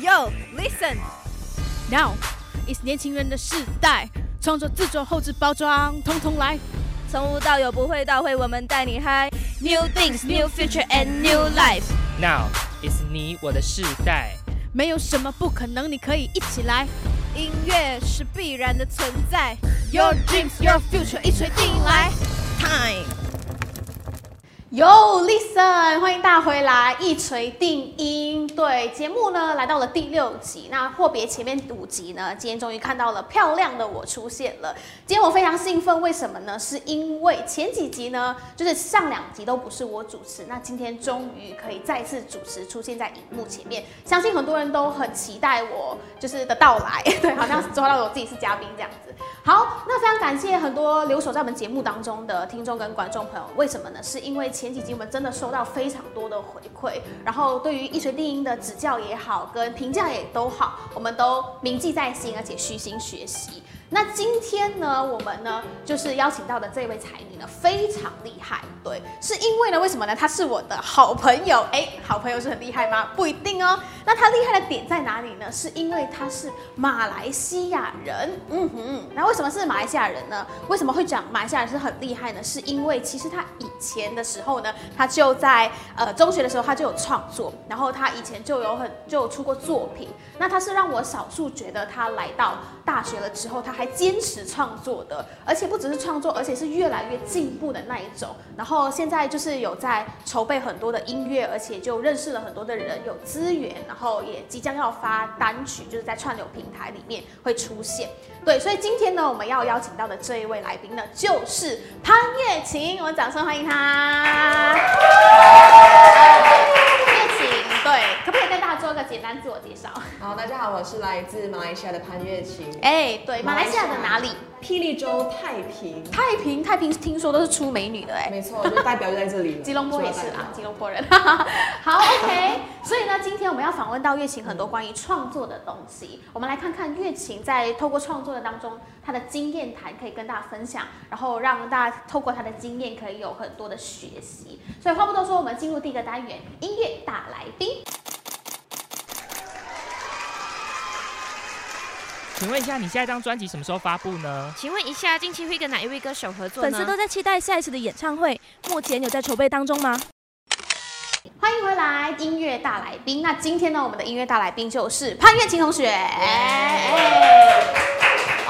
Yo, listen. Now is 年轻人的时代，创作、制作、后置、包装，通通来。从无到有，不会到会，我们带你嗨。New things, new future and new life. Now is 你我的世代，没有什么不可能，你可以一起来。音乐是必然的存在。Your dreams, your future，一锤定音来。Time. Yo listen，欢迎大回来，一锤定音。对，节目呢来到了第六集，那阔别前面五集呢，今天终于看到了漂亮的我出现了。今天我非常兴奋，为什么呢？是因为前几集呢，就是上两集都不是我主持，那今天终于可以再次主持出现在荧幕前面，相信很多人都很期待我就是的到来，对，好像抓到我自己是嘉宾这样子。好，那非常感谢很多留守在我们节目当中的听众跟观众朋友，为什么呢？是因为前几集我们真的收到非常多的回馈，然后对于一锤定音的指教也好，跟评价也都好，我们都铭记在心，而且虚心学习。那今天呢，我们呢就是邀请到的这位才女呢非常厉害，对，是因为呢为什么呢？她是我的好朋友，哎，好朋友是很厉害吗？不一定哦。那她厉害的点在哪里呢？是因为她是马来西亚人，嗯哼。那为什么是马来西亚人呢？为什么会讲马来西亚人是很厉害呢？是因为其实她以前的时候呢，她就在呃中学的时候她就有创作，然后她以前就有很就有出过作品。那她是让我少数觉得她来到大学了之后，她还坚持创作的，而且不只是创作，而且是越来越进步的那一种。然后现在就是有在筹备很多的音乐，而且就认识了很多的人，有资源，然后也即将要发单曲，就是在串流平台里面会出现。对，所以今天呢，我们要邀请到的这一位来宾呢，就是潘越晴，我们掌声欢迎他。对，可不可以跟大家做一个简单自我介绍？好，大家好，我是来自马来西亚的潘月琴，哎，对，马来西亚的哪里？霹雳州太平，太平，太平听说都是出美女的哎、没错，就代表就在这里了。吉隆坡也是啊，吉隆坡人。好，OK。所以呢，今天我们要访问到月琴很多关于创作的东西，我们来看看月琴在透过创作的当中，她的经验谈可以跟大家分享，然后让大家透过她的经验可以有很多的学习。所以话不多说，我们进入第一个单元——音乐大来宾。请问一下，你下一张专辑什么时候发布呢？请问一下，近期会跟哪一位歌手合作呢？粉丝都在期待下一次的演唱会，目前有在筹备当中吗？欢迎回来，音乐大来宾。那今天呢，我们的音乐大来宾就是潘越琴同学。哎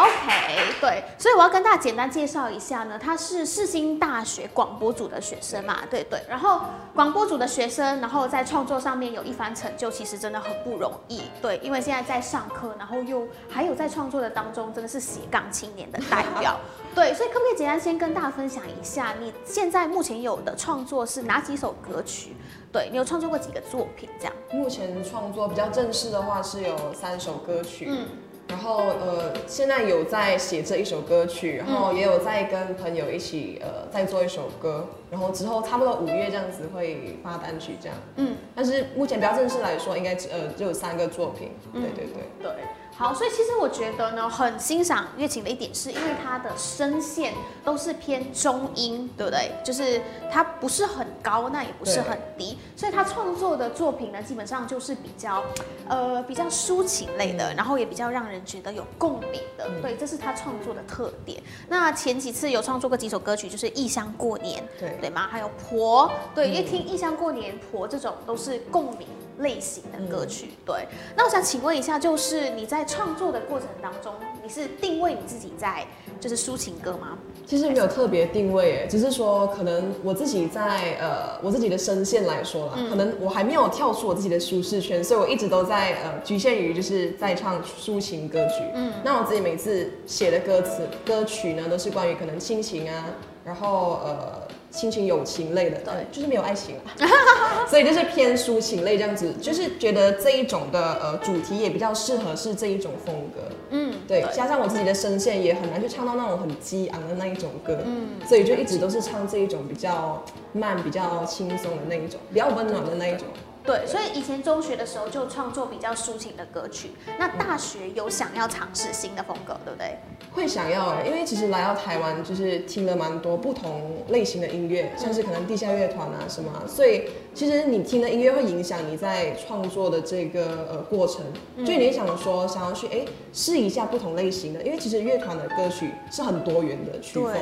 OK，对，所以我要跟大家简单介绍一下呢，他是世新大学广播组的学生嘛，对对。然后广播组的学生，然后在创作上面有一番成就，其实真的很不容易。对，因为现在在上课，然后又还有在创作的当中，真的是斜杠青年的代表。对，所以可不可以简单先跟大家分享一下，你现在目前有的创作是哪几首歌曲？对你有创作过几个作品？这样，目前创作比较正式的话是有三首歌曲，嗯，然后呃，现在有在写这一首歌曲，然后也有在跟朋友一起呃在做一首歌，然后之后差不多五月这样子会发单曲这样，嗯，但是目前比较正式来说，应该只呃只有三个作品，嗯对对对。对，好，所以其实我觉得呢，很欣赏月琴的一点，是因为她的声线都是偏中音，对不对？就是她不是很高，那也不是很低，所以他创作的作品呢，基本上就是比较，呃，比较抒情类的，然后也比较让人觉得有共鸣的，嗯对，这是他创作的特点。那前几次有创作过几首歌曲，就是《异乡过年》，对对吗？还有《婆》，对，嗯一听《异乡过年》《婆》这种都是共鸣类型的歌曲。对，那我想请问一下，就是你在创作的过程当中，你是定位你自己在就是抒情歌吗？其实没有特别定位诶，只是说可能我自己在呃我自己的声线来说啦，可能我还没有跳出我自己的舒适圈，所以我一直都在呃局限于就是在唱抒情歌曲。嗯，那我自己每次写的歌词歌曲呢，都是关于可能亲情啊，然后呃亲情友情类的，对呃就是没有爱情啊，所以就是偏抒情类这样子，就是觉得这一种的呃主题也比较适合是这一种风格。嗯，对，加上我自己的声线也很难去唱到那种很激昂的那一种歌，嗯，所以就一直都是唱这一种比较慢、比较轻松的那一种，比较温暖的那一种。对，所以以前中学的时候就创作比较抒情的歌曲。那大学有想要尝试新的风格，对不对？会想要哎，因为其实来到台湾就是听了蛮多不同类型的音乐，像是可能地下乐团啊什么，所以其实你听的音乐会影响你在创作的这个呃过程。就你想说想要去哎试一下不同类型的，因为其实乐团的歌曲是很多元的曲风，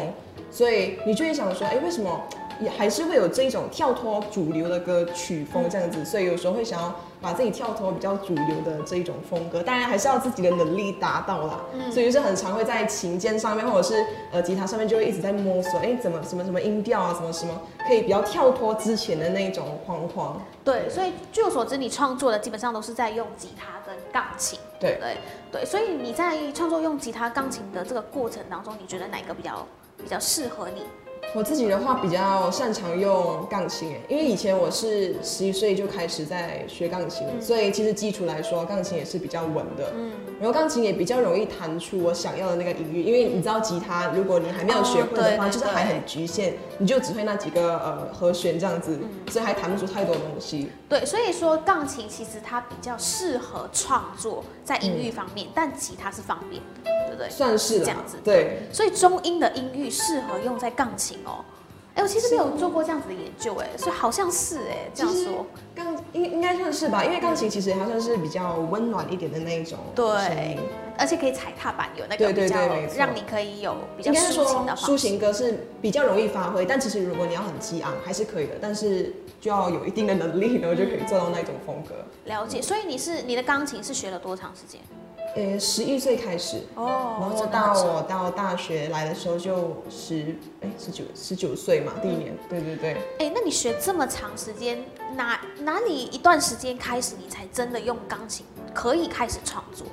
所以你就会想说哎为什么？也还是会有这种跳脱主流的歌曲风这样子，所以有时候会想要把自己跳脱比较主流的这一种风格，当然还是要自己的能力达到啦。嗯所以就是很常会在琴键上面或者是呃吉他上面就会一直在摸索，哎，怎么什么什么音调啊，什么什么可以比较跳脱之前的那种框框。对，所以据我所知，你创作的基本上都是在用吉他跟钢琴。对对对，所以你在创作用吉他、钢琴的这个过程当中，你觉得哪个比较比较适合你？我自己的话比较擅长用钢琴诶，因为以前我是十一岁就开始在学钢琴，所以其实基础来说，钢琴也是比较稳的。嗯，然后钢琴也比较容易弹出我想要的那个音域，因为你知道吉他，如果你还没有学会的话，就是还很局限，你就只会那几个呃和弦这样子，所以还弹不出太多东西。对，所以说钢琴其实它比较适合创作在音域方面，但吉他是方便的。对不对，算是这样子。对，所以中音的音域适合用在钢琴哦。哎，我其实没有做过这样子的研究，哎，所以好像是哎，这样说，钢应应该算是吧，因为钢琴其实它算是比较温暖一点的那一种，对，而且可以踩踏板，有那个比较让你可以有比较抒情的抒情歌是比较容易发挥，但其实如果你要很激昂还是可以的，但是就要有一定的能力，然后就可以做到那种风格。了解，所以你是你的钢琴是学了多长时间？呃，十一岁开始哦，然后到我到大学来的时候就十哎十九十九岁嘛，第一年，对对对。哎，那你学这么长时间，哪哪里一段时间开始你才真的用钢琴可以开始创作？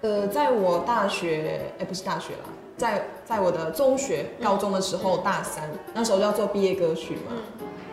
呃，在我大学哎不是大学啦，在在我的中学高中的时候大三，那时候要做毕业歌曲嘛。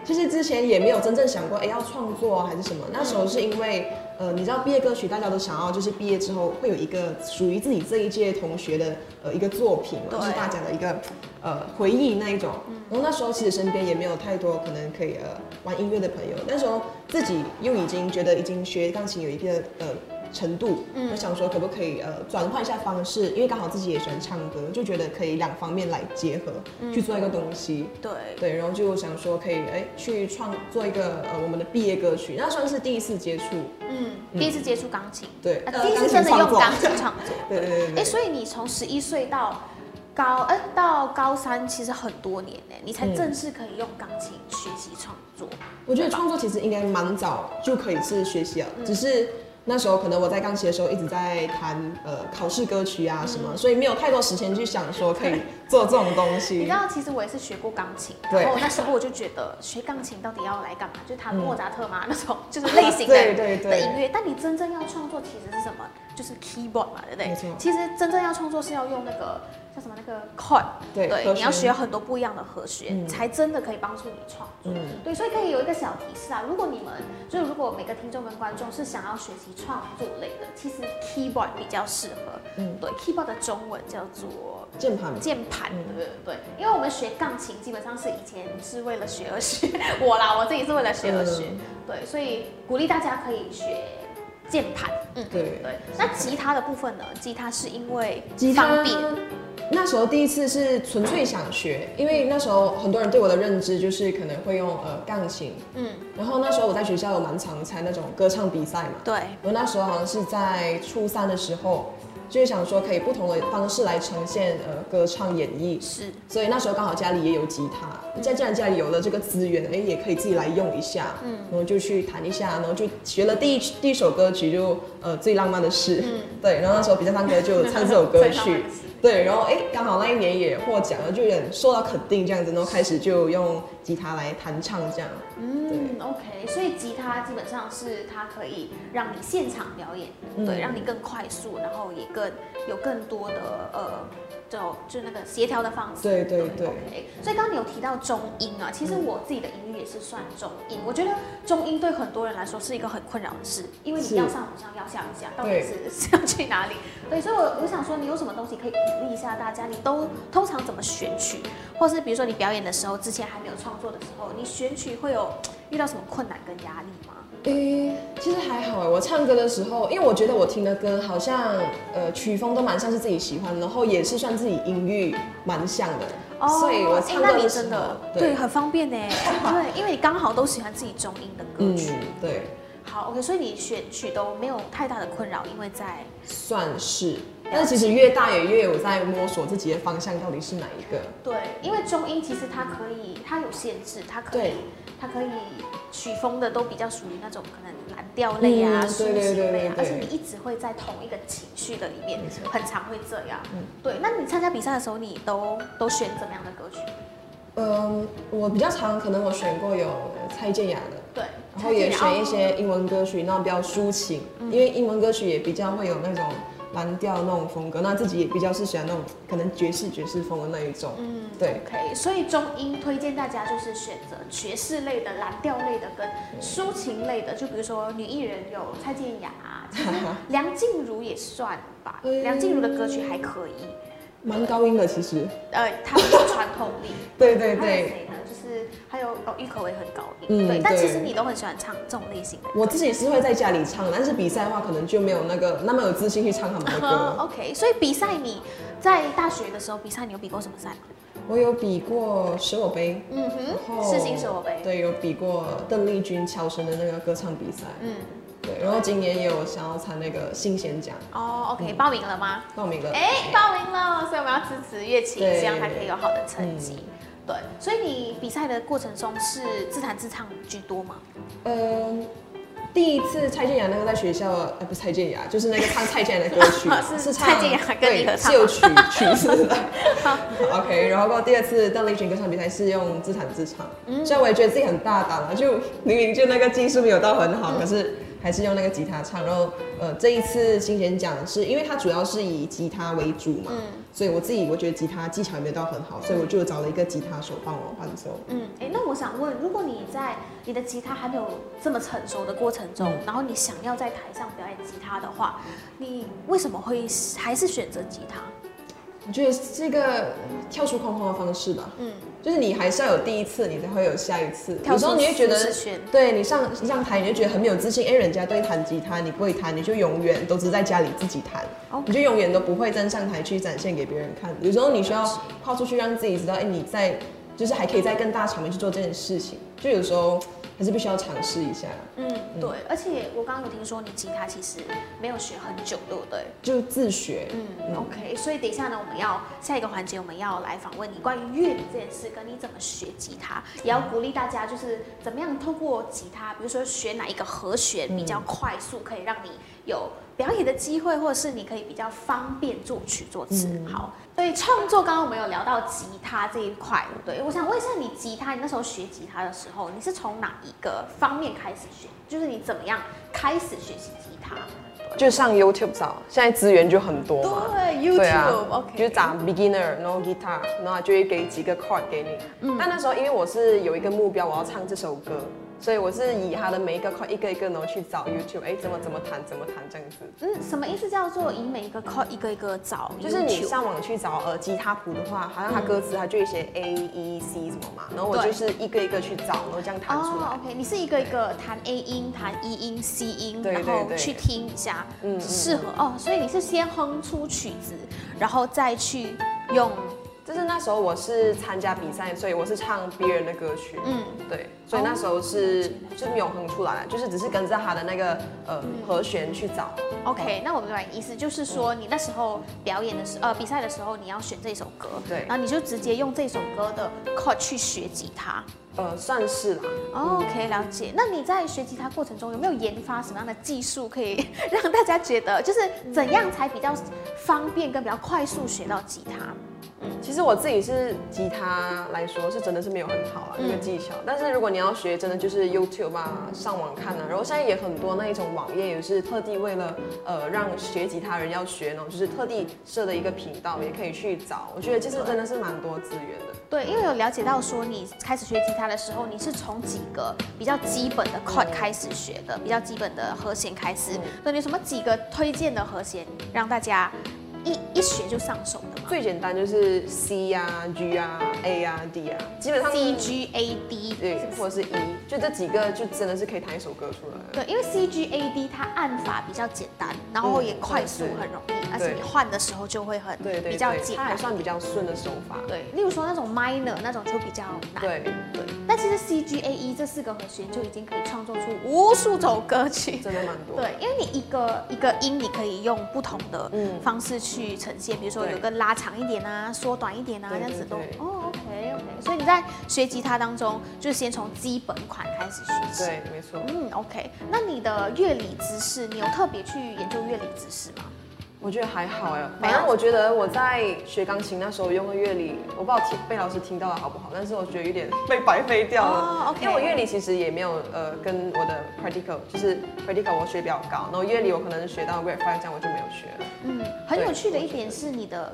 其实之前也没有真正想过哎要创作还是什么，那时候是因为。呃，你知道毕业歌曲大家都想要，就是毕业之后会有一个属于自己这一届同学的呃一个作品，就是大家的一个呃回忆那一种。然后那时候其实身边也没有太多可能可以呃玩音乐的朋友，那时候自己又已经觉得已经学钢琴有一个呃。程度，我想说可不可以呃转换一下方式，因为刚好自己也喜欢唱歌，就觉得可以两方面来结合去做一个东西。对。对，然后就想说可以哎去创做一个呃我们的毕业歌曲，那算是第一次接触，嗯，第一次接触钢琴，对，第一次真的用钢琴创作，对 对对。哎，所以你从十一岁到高哎到高三，其实很多年呢，你才正式可以用钢琴学习创作。我觉得创作其实应该蛮早就可以是学习了，只是。那时候可能我在钢琴的时候一直在弹呃考试歌曲啊什么，所以没有太多时间去想说可以做这种东西。你知道，其实我也是学过钢琴，然后那时候我就觉得学钢琴到底要来干嘛？就弹莫扎特嘛那种就是类型的 的音乐。但你真正要创作其实是什么？就是 keyboard 嘛，对不对？其实真正要创作是要用那个。叫什么那个 chord，对，你要学很多不一样的和弦，才真的可以帮助你创作。对，所以可以有一个小提示啊，如果你们就是如果每个听众跟观众是想要学习创作类的，其实 keyboard 比较适合。嗯，对，keyboard 的中文叫做键盘，键盘，对对对。因为我们学钢琴基本上是以前是为了学而学，我啦，我自己是为了学而学。对，所以鼓励大家可以学键盘。嗯，对对。那吉他的部分呢？吉他是因为方便。那时候第一次是纯粹想学，因为那时候很多人对我的认知就是可能会用呃钢琴，嗯，然后那时候我在学校有蛮常参那种歌唱比赛嘛，对，我那时候好像是在初三的时候，就是想说可以不同的方式来呈现呃歌唱演绎，是，所以那时候刚好家里也有吉他，在既然家里有了这个资源，哎，也可以自己来用一下，嗯，然后就去弹一下，然后就学了第一第一首歌曲就呃最浪漫的事，嗯，对，然后那时候比赛唱歌就唱这首歌 曲。对，然后哎，刚好那一年也获奖了，就有点受到肯定这样子，然后开始就用吉他来弹唱这样。嗯，OK，所以吉他基本上是它可以让你现场表演，对，让你更快速，然后也更有更多的呃。就就那个协调的方式，对对对。所以刚刚你有提到中音啊，其实我自己的音域也是算中音。我觉得中音对很多人来说是一个很困扰的事，因为你要上不上，要下不下，到底是 是要去哪里？对，所以我我想说，你有什么东西可以鼓励一下大家？你都通常怎么选曲，或是比如说你表演的时候，之前还没有创作的时候，你选曲会有遇到什么困难跟压力吗？诶、其实还好哎，我唱歌的时候，因为我觉得我听的歌好像呃曲风都蛮像是自己喜欢，然后也是算自己音域蛮像的，所以我哎那你唱歌的时候真的对。对很方便呢，对，因为你刚好都喜欢自己中音的歌嗯曲。对，好，OK，所以你选曲都没有太大的困扰，因为在算是，但是其实越大也越有在摸索自己的方向到底是哪一个。对，因为中音其实它可以，它有限制，它可以，它可以曲风的都比较属于那种可能蓝调类啊、嗯抒对对对情类啊，对而且你一直会在同一个情绪的里面，很常会这样。嗯对，那你参加比赛的时候，你都都选怎么样的歌曲？嗯，我比较常可能我选过有蔡健雅的，对，然后也选一哦些英文歌曲，那种比较抒情，因为英文歌曲也比较会有那种蓝调那种风格，那自己也比较是喜欢那种可能爵士爵士风的那一种。嗯，对 OK，所以中音推荐大家就是选择爵士类的、蓝调类的跟抒情类的，就比如说女艺人有蔡健雅啊，梁静茹也算吧，嗯梁静茹的歌曲还可以，蛮高音的其实。呃，她很有传统力。对 对对？就是还有哦，郁可唯很高音，嗯对。但其对实你都很喜欢唱这种类型的。我自己是会在家里唱，但是比赛的话可能就没有那个那么有自信去唱他们的歌。OK，所以比赛你在大学的时候比赛，你有比过什么赛吗？我有比过十我杯，嗯然哼，后世新手杯。对，有比过邓丽君乔声的那个歌唱比赛。嗯，对，然后今年也有想要参那个新贤奖，哦，OK，报名了吗？报名了。哎，报名了，所以我们要支持乐琴，对这样才可以有好的成绩。对，所以你比赛的过程中是自弹自唱居多吗？嗯，第一次蔡健雅那个在学校，呃，不是蔡健雅，就是那个唱蔡健雅的歌曲 是唱蔡健雅跟你对合唱是有曲曲子的。OK，然后到第二次邓丽君歌唱比赛是用自弹自唱，嗯虽然我也觉得自己很大胆了，就明明就那个技术没有到很好，可是还是用那个吉他唱。然后呃，这一次新贤奖是因为它主要是以吉他为主嘛，嗯所以我自己我觉得吉他技巧也没有到很好，所以我就找了一个吉他手帮我伴奏。嗯，哎，那我想问，如果你在你的吉他还没有这么成熟的过程中，嗯然后你想要在台上表演吉他的话，你为什么会还是选择吉他？我觉得是一个跳出框框的方式吧。嗯，就是你还是要有第一次，你才会有下一次。有时候你会觉得对你上一上台，你就觉得很没有自信。哎，人家对弹吉他，你不会弹，你就永远都只在家里自己弹你就永远都不会站上台去展现给别人看。有时候你需要跨出去，让自己知道，哎，你在就是还可以在更大场面去做这件事情。就有时候还是必须要尝试一下，嗯，对，而且我刚刚有听说你吉他其实没有学很久，对不对？就自学。嗯，OK，所以等一下呢，我们要下一个环节，我们要来访问你关于乐理这件事，跟你怎么学吉他，也要鼓励大家就是怎么样透过吉他，比如说学哪一个和弦比较快速，可以让你有表演的机会，或者是你可以比较方便作曲作词。好，所以创作，刚刚我们有聊到吉他这一块，对我想问一下，你吉他，你那时候学吉他的时候，你是从哪一个方面开始学？就是你怎么样开始学习吉他？就上 YouTube 找，现在资源就很多嘛。对对啊 OK 就打 beginner，然后 guitar，然后就会给几个 chord 给你。嗯但那时候因为我是有一个目标，我要唱这首歌，所以我是以他的每一个 chord 一个一个，然后去找 YouTube，哎，怎么怎么弹，怎么弹这样子。嗯，什么意思？叫做以每一个 chord 一个一个找就是你上网去找呃吉他谱的话，好像它歌词它就会写 A E C 什么嘛，然后我就是一个一个去找，然后这样弹出哦来。，OK，你是一个一个弹 A 音、弹 E 音、C 音，对然后对对去听一下嗯嗯。适合哦，所以你是先哼出曲子，然后再去用就是那时候我是参加比赛，所以我是唱别人的歌曲，嗯嗯，对，所以那时候是就没有哼出来，就是只是跟着他的那个呃和弦去找。OK，那我明白意思，就是说你那时候表演的时呃比赛的时候，你要选这首歌，对然后你就直接用这首歌的 chord 去学吉他。呃，算是啦。哦 OK，了解。那你在学吉他过程中有没有研发什么样的技术，可以 让大家觉得就是怎样才比较方便跟比较快速学到吉他？其实我自己是吉他来说是真的是没有很好啊，那个技巧。但是如果你要学，真的就是 YouTube 啊，上网看啊。然后现在也很多那一种网页，也是特地为了呃让学吉他人要学呢，就是特地设的一个频道，也可以去找。我觉得其实真的是蛮多资源的。对，因为有了解到说你开始学吉他的时候，你是从几个比较基本的 chord 开始学的，比较基本的和弦开始。那，你有什么几个推荐的和弦让大家一一学就上手的嘛最简单就是 C 啊、G 啊、A 啊、D 啊，基本上？C G A D 对，或者是 E，就这几个就真的是可以弹一首歌出来。对，因为 C G A D 它按法比较简单，然后也快速，嗯很容易，而且你换的时候就会很对对对，比较简单。它还算比较顺的手法。对，例如说那种 minor 那种就比较难。对对，但其实 C G A E 这四个和弦就已经可以创作出无数首歌曲。真的蛮多。对，因为你一个一个音，你可以用不同的嗯方式去呈现，比如说有个拉长一点啊，缩短一点啊，这样子都哦，OK OK。所以你在学吉他当中，就先从基本款开始学习。对，没错。嗯，OK。那你的乐理知识，你有特别去研究乐理知识吗？我觉得还好哎，反正我觉得我在学钢琴那时候用的乐理，我不知道听被老师听到了好不好，但是我觉得有点被白费掉了。哦，OK 因为我乐理其实也没有呃跟我的 practical，就是 practical 我学比较高，然后乐理我可能学到 grade five 这样我就没有学了。嗯，很有趣的一点是你的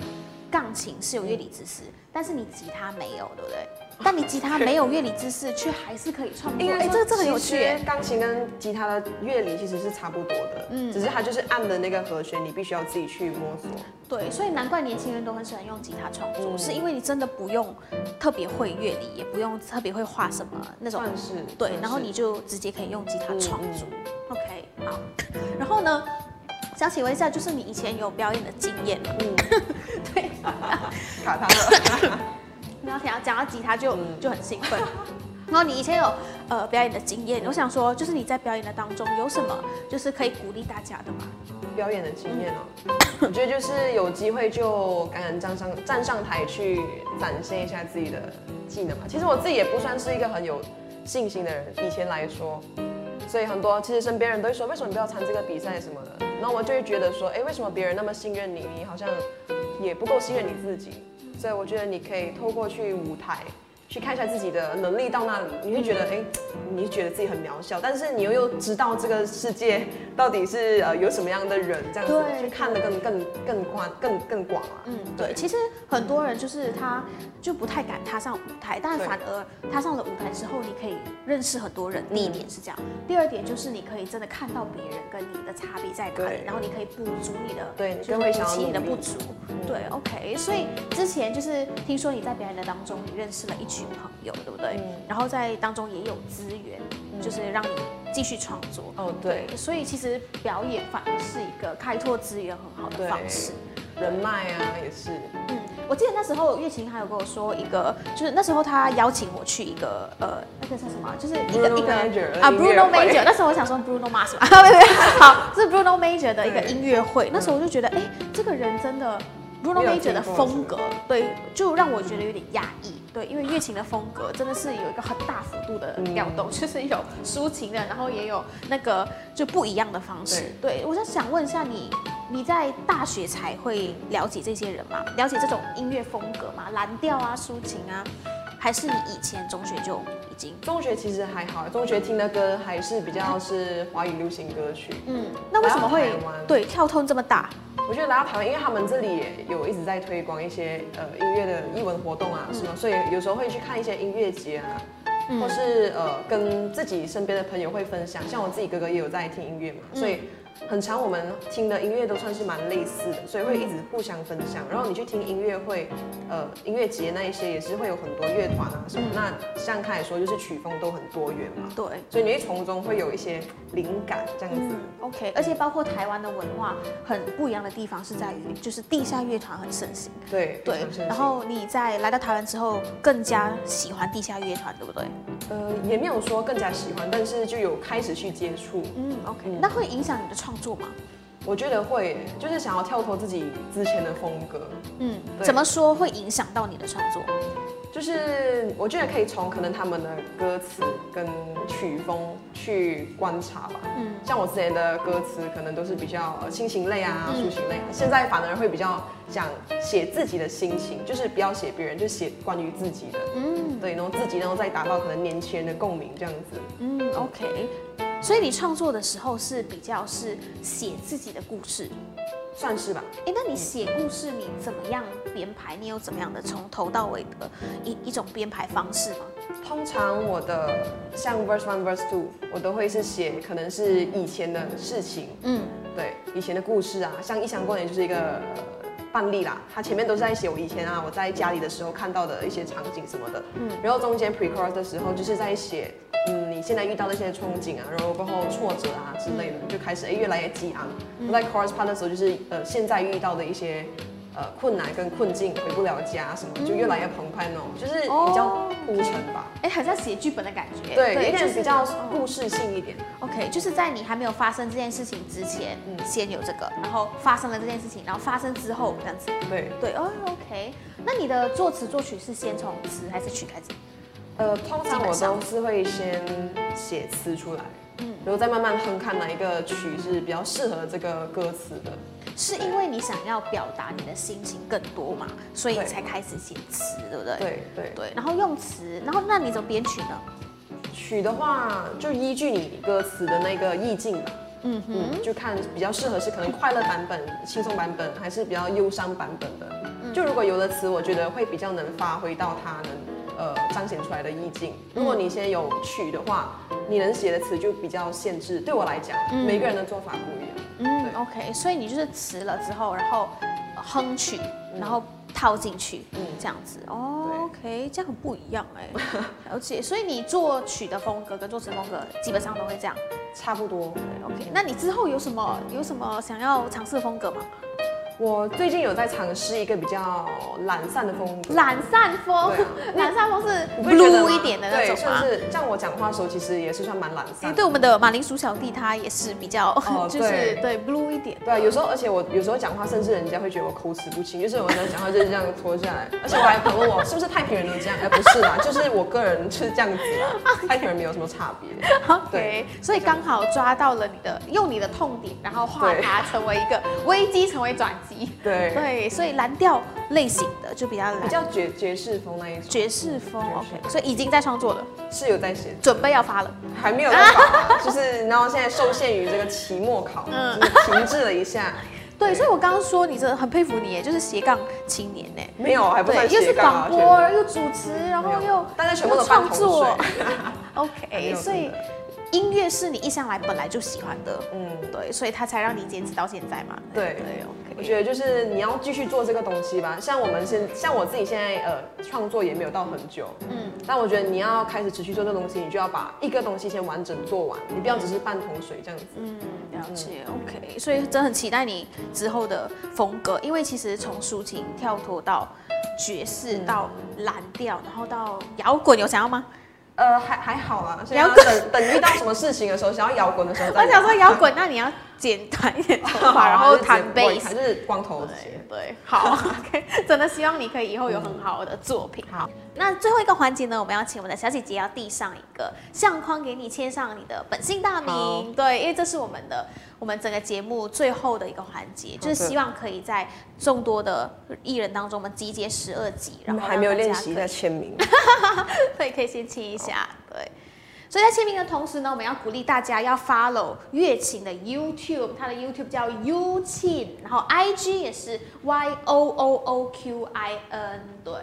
钢琴是有乐理知识，但是你吉他没有，对不对？但你吉他没有乐理知识，却还是可以创作。哎，这个这很有趣。钢琴跟吉他的乐理其实是差不多的，嗯嗯，只是它就是按的那个和弦，你必须要自己去摸索。对，所以难怪年轻人都很喜欢用吉他创作，嗯是因为你真的不用特别会乐理，也不用特别会画什么那种算是对，然后你就直接可以用吉他创作。嗯 OK，好。然后呢，想请问一下，就是你以前有表演的经验吗？嗯，对，卡他了。然后想要讲到吉他就、嗯就很兴奋。然后你以前有呃表演的经验，我想说，就是你在表演的当中有什么就是可以鼓励大家的吗？表演的经验哦，我觉得就是有机会就敢敢站上站上台去展现一下自己的技能嘛。其实我自己也不算是一个很有信心的人，以前来说，所以很多其实身边人都会说，为什么你不要参这个比赛什么的，然后我就会觉得说，哎，为什么别人那么信任你，你好像也不够信任你自己，所以我觉得你可以透过去舞台。去看一下自己的能力到那里，你会觉得，哎、你觉得自己很渺小，但是你又又知道这个世界到底是呃有什么样的人，这样子对。去看得更更更宽、更更广啊。嗯，对，其实很多人就是他就不太敢踏上舞台，但反而踏上了舞台之后，你可以认识很多人。第一点是这样，第二点就是你可以真的看到别人跟你的差别在哪里，然后你可以补足你的，对就是更会想要补齐你的不足。对，OK，所以之前就是听说你在表演的当中，你认识了一群朋友，对不对？嗯。然后在当中也有资源，就是让你继续创作。哦，对，所以其实表演反而是一个开拓资源很好的方式。人脉啊也是，嗯，我记得那时候月琴还有跟我说一个，就是那时候他邀请我去一个呃，那个叫什么啊，就是一个一个啊 Bruno Major，那时候我想说 Bruno Mars 吧，没有没有，好是 Bruno Major 的一个音乐会，那时候我就觉得，哎，这个人真的 Bruno Major 的风格，对，就让我觉得有点压抑，对，因为乐琴的风格真的是有一个很大幅度的调动，就是有抒情的，然后也有那个就不一样的方式。对我就想问一下你，你在大学才会了解这些人吗？了解这种音乐风格吗？蓝调啊，抒情啊，还是你以前中学就已经？中学其实还好，中学听的歌还是比较是华语流行歌曲。嗯，那为什么会对跳通这么大？我觉得来到台湾，因为他们这里也有一直在推广一些呃音乐的艺文活动啊，什么，所以有时候会去看一些音乐节啊，或是呃跟自己身边的朋友会分享。像我自己哥哥也有在听音乐嘛，所以很长我们听的音乐都算是蛮类似的，所以会一直互相分享。然后你去听音乐会，呃音乐节那一些也是会有很多乐团啊什么。那像他也说，就是曲风都很多元嘛，对。所以你会从中会有一些灵感这样子。嗯，OK，而且包括台湾的文化很不一样的地方是在于，就是地下乐团很盛行，对对然后你在来到台湾之后更加喜欢地下乐团，对不对？呃，也没有说更加喜欢，但是就有开始去接触。嗯，OK，那会影响你的创作吗？我觉得会，就是想要跳脱自己之前的风格，嗯，怎么说会影响到你的创作？就是我觉得可以从可能他们的歌词跟曲风去观察吧。嗯嗯，像我之前的歌词可能都是比较呃亲情类啊、抒情类啊，现在反而会比较想写自己的心情，就是不要写别人，就写关于自己的。嗯对，然后自己然后再达到可能年轻人的共鸣这样子。嗯，OK，所以你创作的时候是比较是写自己的故事。算是吧，哎，那你写故事你怎么样编排？你有怎么样的从头到尾的一一种编排方式吗？通常我的像 verse one verse two，我都会是写可能是以前的事情，嗯对以前的故事啊，像《一箱过年》就是一个、呃范例啦，他前面都是在写我以前啊我在家里的时候看到的一些场景什么的，嗯，然后中间 pre chorus 的时候就是在写，嗯，现在遇到的一些憧憬啊，然后过后挫折啊之类的，就开始哎越来越激昂。我在 chorus part 的时候，就是呃现在遇到的一些呃困难跟困境，回不了家什么，就越来越澎湃那种，就是比较铺陈吧。哎，很像写剧本的感觉。对，有点比较哦故事性一点。OK，就是在你还没有发生这件事情之前，先有这个，然后发生了这件事情，然后发生之后这样子。对，对哦，OK。那你的作词作曲是先从词还是曲开始？呃，通常我都是会先写词出来，嗯，然后再慢慢哼看哪一个曲是比较适合这个歌词的。是因为你想要表达你的心情更多嘛，所以对才开始写词，对不对？对对对，然后用词，然后那你怎么编曲呢？曲的话，就依据你歌词的那个意境吧。嗯哼，嗯，就看比较适合是可能快乐版本、轻松版本，还是比较忧伤版本的。就如果有的词，我觉得会比较能发挥到它能呃彰显出来的意境。如果你现在有曲的话，你能写的词就比较限制。对我来讲，每个人的做法不一样。嗯，OK，所以你就是词了之后，然后呃哼曲，然后套进去，嗯嗯，这样子。哦，OK，这样很不一样哎，了解。所以你作曲的风格跟作词风格基本上都会这样。差不多。OK，那你之后有什么有什么想要尝试的风格吗？我最近有在尝试一个比较懒散的风格。懒散风 懒散风是 blue 一点的那对，种吗？算是像我讲话的时候，其实也是算蛮懒哎，散的。对我们的马铃薯小弟，他也是比较，哦 就是对对 blue 一点。对啊，有时候，而且我有时候讲话，甚至人家会觉得我口齿不清，就是我在讲话就是这样拖下来，而且我还朋问我是不是太平人都这样？哎，不是啦，就是我个人是这样子啦，太平人没有什么差别。OK，对所以刚好抓到了你的，用你的痛点，然后化它成为一个危机，成为转机。对，对，所以蓝调类型的就比较蓝，比较爵爵士风那一种，爵士风。OK，所以已经在创作了，是有在写，准备要发了。还没有 就是然后现在受限于这个期末考，嗯。就是停滞了一下。对，所以我刚刚说你真的很佩服你耶，就是斜杠青年呢。没有，还不对，算又是广播，全又主持，然后又大家全部又都创作。OK，所以音乐是你一向来本来就喜欢的，嗯，对，所以他才让你坚持到现在嘛。对对我，OK。觉得就是你要继续做这个东西吧。像我们现，像我自己现在呃创作也没有到很久，嗯，但我觉得你要开始持续做这个东西，你就要把一个东西先完整做完，你不要只是半桶水这样子。嗯，了解，OK，所以真的很期待你之后的风格，因为其实从抒情跳脱到爵士嗯到蓝调，然后到摇滚，有想要吗？呃，还还好啦，现在等等遇到什么事情的时候，想要摇滚的时候再我想说摇滚，那你要剪短一点头发，啊然后弹贝斯还。是光头。对对，好，OK，真的希望你可以以后有很好的作品。好，那最后一个环节呢，我们要请我们的小姐姐要递上一个相框给你，签上你的本姓大名。对，因为这是我们的我们整个节目最后的一个环节，就是希望可以在众多的艺人当中，我们集结十二集，然后还没有练习在签名，对，可以先签一下，对。所以在签名的同时呢，我们要鼓励大家要 follow 乐琴的 YouTube，它的 YouTube 叫 U 庆，然后 IG 也是 Y O O O Q I N，对。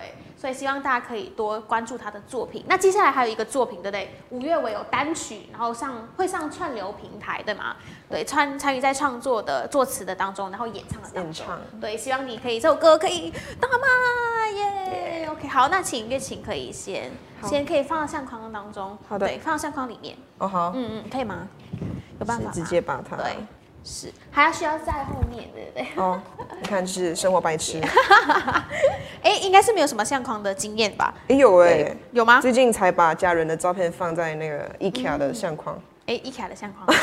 所以希望大家可以多关注他的作品。那接下来还有一个作品，对不对？五月尾有单曲，然后上会上串流平台，对吗？对，参参与在创作的作词的当中，然后演唱的当中。演唱对，希望你可以这首歌可以大卖耶。OK，好，那请乐琴可以先先可以放到相框当中，好的对，放到相框里面。哦好，嗯嗯，可以吗？有办法？直接把它对，是还要需要在后面，对不对？哦，你看就是生活白痴，哎，应该是没有什么相框的经验吧？也有哎，有吗？最近才把家人的照片放在那个 IKEA 的相框，哎，一卡的相框。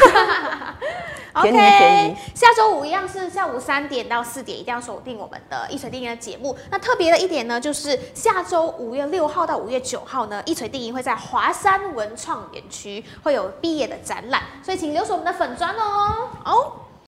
便宜便宜下周五一样是下午三点到四点，一定要锁定我们的一锤定音的节目。那特别的一点呢，就是下周五月六号到五月九号呢，一锤定音会在华山文创园区会有毕业的展览，所以请留守我们的粉砖哦。